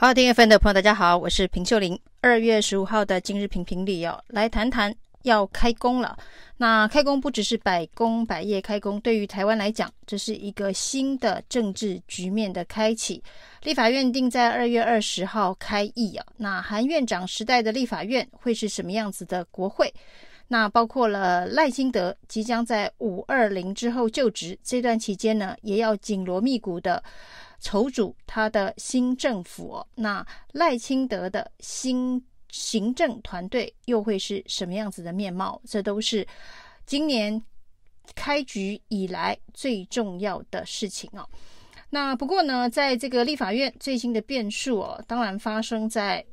好，订阅分的朋友，大家好，我是平秀玲。二月十五号的今日评评理哦，来谈谈要开工了。那开工不只是百工百业开工，对于台湾来讲，这是一个新的政治局面的开启。立法院定在二月二十号开议啊。那韩院长时代的立法院会是什么样子的国会？那包括了赖清德即将在五二零之后就职，这段期间呢，也要紧锣密鼓的。筹组他的新政府，那赖清德的新行政团队又会是什么样子的面貌？这都是今年开局以来最重要的事情哦。那不过呢，在这个立法院最新的变数哦，当然发生在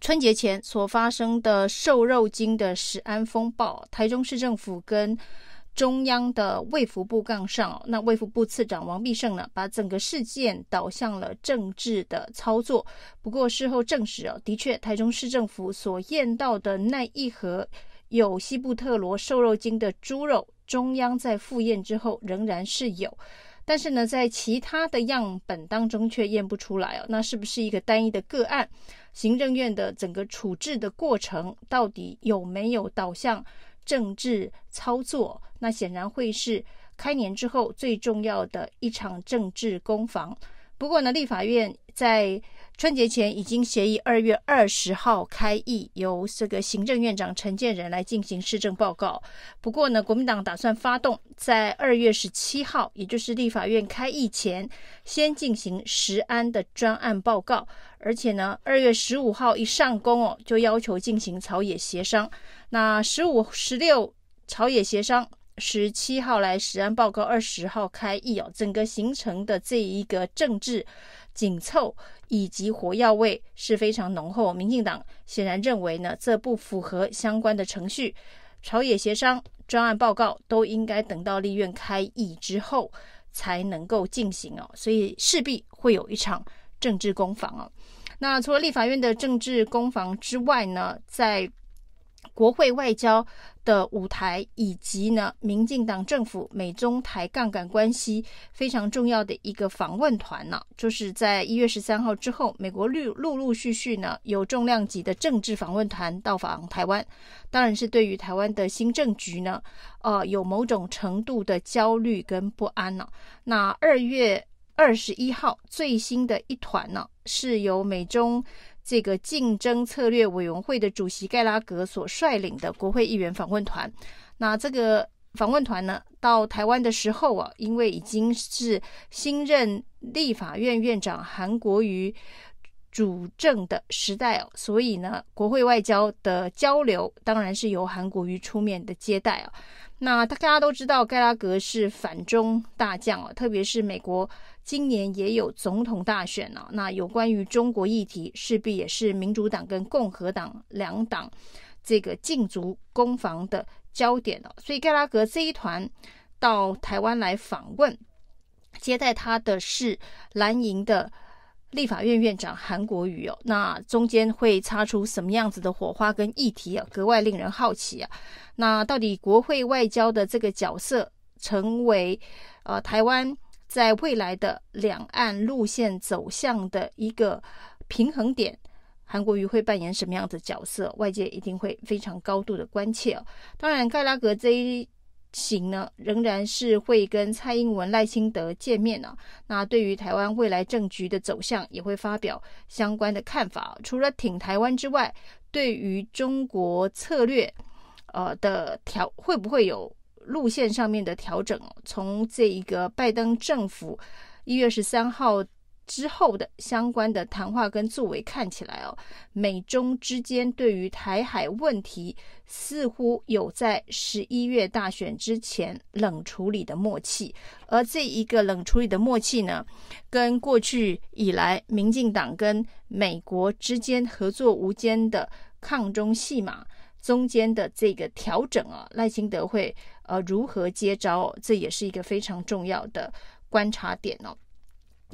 春节前所发生的瘦肉精的食安风暴，台中市政府跟中央的卫福部杠上，那卫福部次长王必胜呢，把整个事件导向了政治的操作。不过事后证实哦，的确台中市政府所验到的那一盒有西部特罗瘦肉精的猪肉，中央在复验之后仍然是有，但是呢，在其他的样本当中却验不出来哦。那是不是一个单一的个案？行政院的整个处置的过程到底有没有导向政治操作？那显然会是开年之后最重要的一场政治攻防。不过呢，立法院在春节前已经协议二月二十号开议，由这个行政院长陈建仁来进行施政报告。不过呢，国民党打算发动在二月十七号，也就是立法院开议前，先进行食安的专案报告。而且呢，二月十五号一上工哦，就要求进行朝野协商。那十五、十六朝野协商。十七号来实案报告，二十号开议哦，整个形成的这一个政治紧凑以及火药味是非常浓厚。民进党显然认为呢，这不符合相关的程序，朝野协商、专案报告都应该等到立院开议之后才能够进行哦，所以势必会有一场政治攻防哦。那除了立法院的政治攻防之外呢，在国会外交的舞台，以及呢，民进党政府美中台杠杆关系非常重要的一个访问团呢，就是在一月十三号之后，美国陆陆陆续续呢有重量级的政治访问团到访台湾，当然是对于台湾的新政局呢，呃，有某种程度的焦虑跟不安呢。那二月二十一号最新的一团呢，是由美中。这个竞争策略委员会的主席盖拉格所率领的国会议员访问团，那这个访问团呢，到台湾的时候啊，因为已经是新任立法院院长韩国瑜主政的时代哦，所以呢，国会外交的交流当然是由韩国瑜出面的接待啊。那大家都知道，盖拉格是反中大将啊，特别是美国今年也有总统大选啊。那有关于中国议题，势必也是民主党跟共和党两党这个禁足攻防的焦点了。所以盖拉格这一团到台湾来访问，接待他的是蓝营的。立法院院长韩国瑜哦，那中间会擦出什么样子的火花跟议题啊？格外令人好奇啊！那到底国会外交的这个角色，成为呃台湾在未来的两岸路线走向的一个平衡点，韩国瑜会扮演什么样的角色？外界一定会非常高度的关切。当然，盖拉格这一。行呢，仍然是会跟蔡英文、赖清德见面呢、啊。那对于台湾未来政局的走向，也会发表相关的看法。除了挺台湾之外，对于中国策略，呃的调，会不会有路线上面的调整？从这一个拜登政府一月十三号。之后的相关的谈话跟作为看起来哦，美中之间对于台海问题似乎有在十一月大选之前冷处理的默契，而这一个冷处理的默契呢，跟过去以来民进党跟美国之间合作无间的抗中戏码中间的这个调整啊，赖清德会呃如何接招？这也是一个非常重要的观察点哦。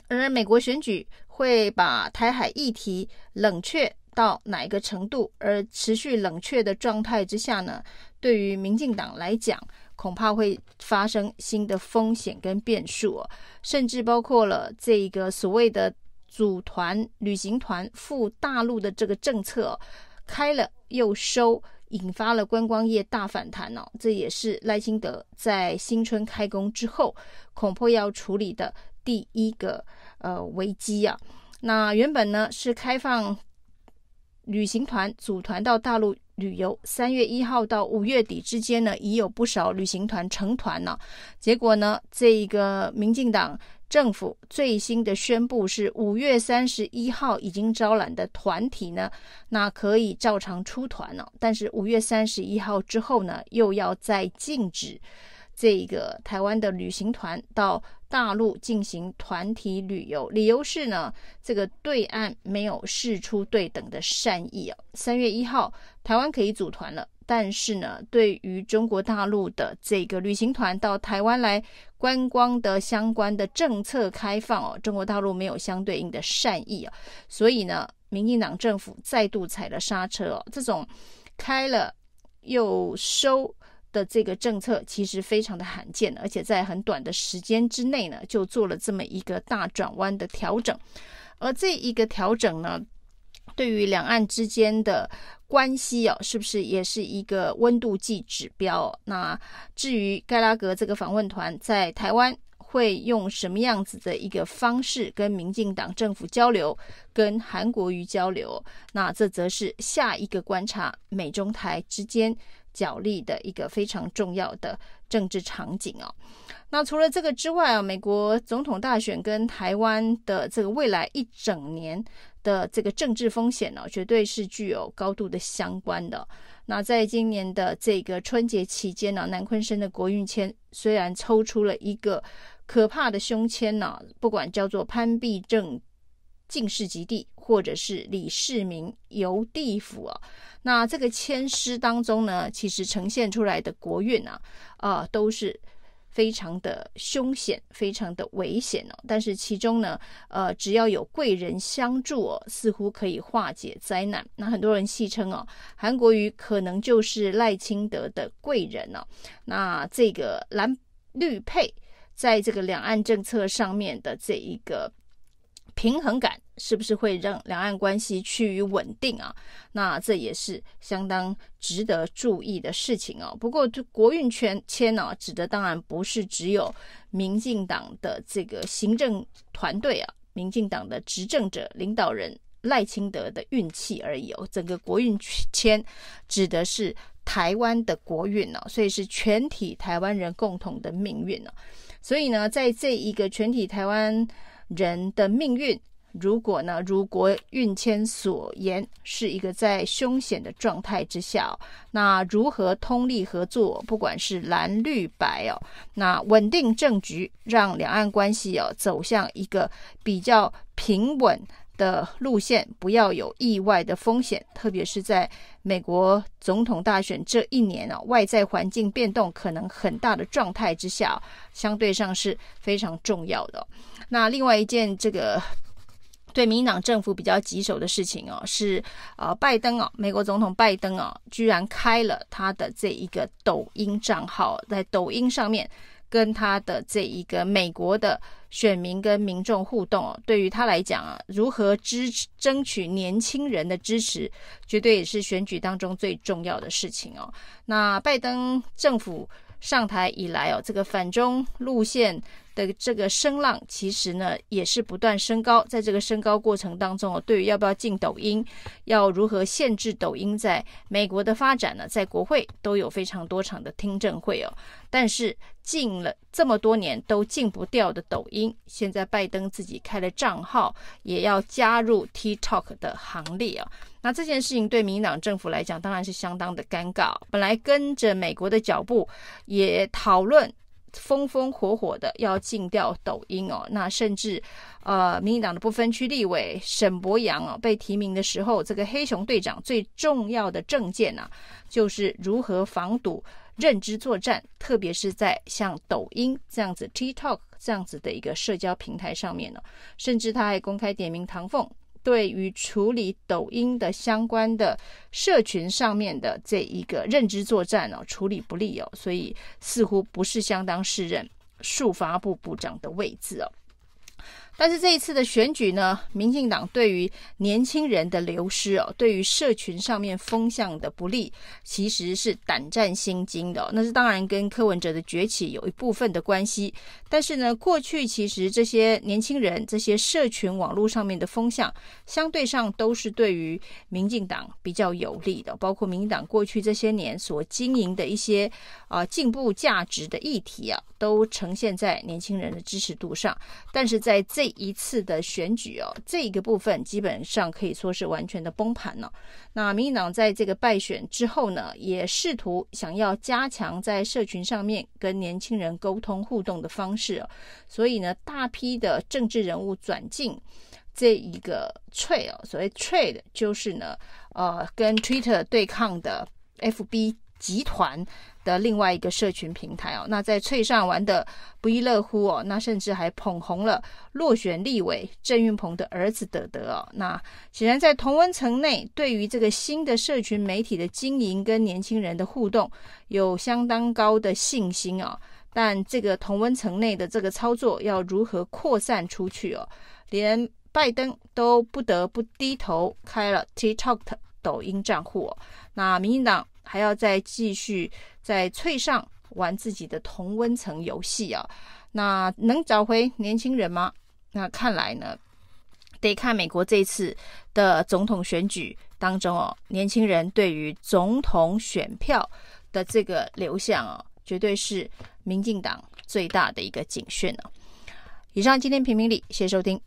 而美国选举会把台海议题冷却到哪一个程度？而持续冷却的状态之下呢，对于民进党来讲，恐怕会发生新的风险跟变数，甚至包括了这个所谓的组团旅行团赴大陆的这个政策开了又收，引发了观光业大反弹哦。这也是赖清德在新春开工之后恐怕要处理的第一个呃危机啊。那原本呢是开放旅行团组团到大陆。旅游三月一号到五月底之间呢，已有不少旅行团成团了。结果呢，这一个民进党政府最新的宣布是五月三十一号已经招揽的团体呢，那可以照常出团了。但是五月三十一号之后呢，又要再禁止这个台湾的旅行团到大陆进行团体旅游，理由是呢，这个对岸没有释出对等的善意啊。三月一号，台湾可以组团了，但是呢，对于中国大陆的这个旅行团到台湾来观光的相关的政策开放哦，中国大陆没有相对应的善意啊，所以呢，民进党政府再度踩了刹车哦，这种开了又收。的这个政策其实非常的罕见，而且在很短的时间之内呢，就做了这么一个大转弯的调整。而这一个调整呢，对于两岸之间的关系哦，是不是也是一个温度计指标？那至于盖拉格这个访问团在台湾会用什么样子的一个方式跟民进党政府交流，跟韩国瑜交流？那这则是下一个观察美中台之间。角力的一个非常重要的政治场景哦。那除了这个之外啊，美国总统大选跟台湾的这个未来一整年的这个政治风险呢，绝对是具有高度的相关的。那在今年的这个春节期间呢，南昆生的国运签虽然抽出了一个可怕的凶签呢，不管叫做潘必正进士及第，或者是李世民游地府啊。那这个签诗当中呢，其实呈现出来的国运啊，啊、呃，都是非常的凶险、非常的危险哦。但是其中呢，呃，只要有贵人相助哦，似乎可以化解灾难。那很多人戏称哦，韩国瑜可能就是赖清德的贵人哦。那这个蓝绿配在这个两岸政策上面的这一个。平衡感是不是会让两岸关系趋于稳定啊？那这也是相当值得注意的事情哦。不过，这国运圈签呢，指的当然不是只有民进党的这个行政团队啊，民进党的执政者领导人赖清德的运气而已哦。整个国运签指的是台湾的国运呢，所以是全体台湾人共同的命运呢。所以呢，在这一个全体台湾。人的命运，如果呢，如国运迁所言，是一个在凶险的状态之下，那如何通力合作？不管是蓝绿白哦，那稳定政局，让两岸关系哦走向一个比较平稳的路线，不要有意外的风险。特别是在美国总统大选这一年啊，外在环境变动可能很大的状态之下，相对上是非常重要的。那另外一件这个对民党政府比较棘手的事情哦，是呃拜登哦，美国总统拜登哦，居然开了他的这一个抖音账号，在抖音上面跟他的这一个美国的选民跟民众互动哦，对于他来讲啊，如何支持争取年轻人的支持，绝对也是选举当中最重要的事情哦。那拜登政府上台以来哦，这个反中路线。的这个声浪其实呢也是不断升高，在这个升高过程当中哦，对于要不要禁抖音，要如何限制抖音在美国的发展呢，在国会都有非常多场的听证会哦。但是禁了这么多年都禁不掉的抖音，现在拜登自己开了账号，也要加入 TikTok 的行列啊。那这件事情对民党政府来讲当然是相当的尴尬，本来跟着美国的脚步也讨论。风风火火的要禁掉抖音哦，那甚至，呃，民进党的不分区立委沈伯洋哦被提名的时候，这个黑熊队长最重要的政见呢、就是如何防堵认知作战，特别是在像抖音这样子、TikTok 这样子的一个社交平台上面呢，甚至他还公开点名唐凤。对于处理抖音的相关的社群上面的这一个认知作战哦，处理不利哦，所以似乎不是相当适任数发部部长的位置哦。但是这一次的选举呢，民进党对于年轻人的流失哦，对于社群上面风向的不利，其实是胆战心惊的。那是当然跟柯文哲的崛起有一部分的关系。但是呢，过去其实这些年轻人、这些社群网络上面的风向，相对上都是对于民进党比较有利的。包括民进党过去这些年所经营的一些啊进步价值的议题啊，都呈现在年轻人的支持度上。但是在这这一次的选举哦，这一个部分基本上可以说是完全的崩盘了。那民进党在这个败选之后呢，也试图想要加强在社群上面跟年轻人沟通互动的方式，所以呢，大批的政治人物转进这一个 Threads，所谓 Threads 就是呢，呃，跟 Twitter 对抗的 FB 集团。的另外一个社群平台哦，那在翠上玩的不亦乐乎哦，那甚至还捧红了落选立委郑运鹏的儿子德德哦。那显然在同温层内，对于这个新的社群媒体的经营跟年轻人的互动有相当高的信心哦。但这个同温层内的这个操作要如何扩散出去哦？连拜登都不得不低头开了 TikTok 抖音账户哦。那民进党还要再继续。在翠上玩自己的同温层游戏啊，那能找回年轻人吗？那看来呢，得看美国这次的总统选举当中哦，年轻人对于总统选票的这个流向哦，绝对是民进党最大的一个警讯哦。以上今天评评理，谢谢收听。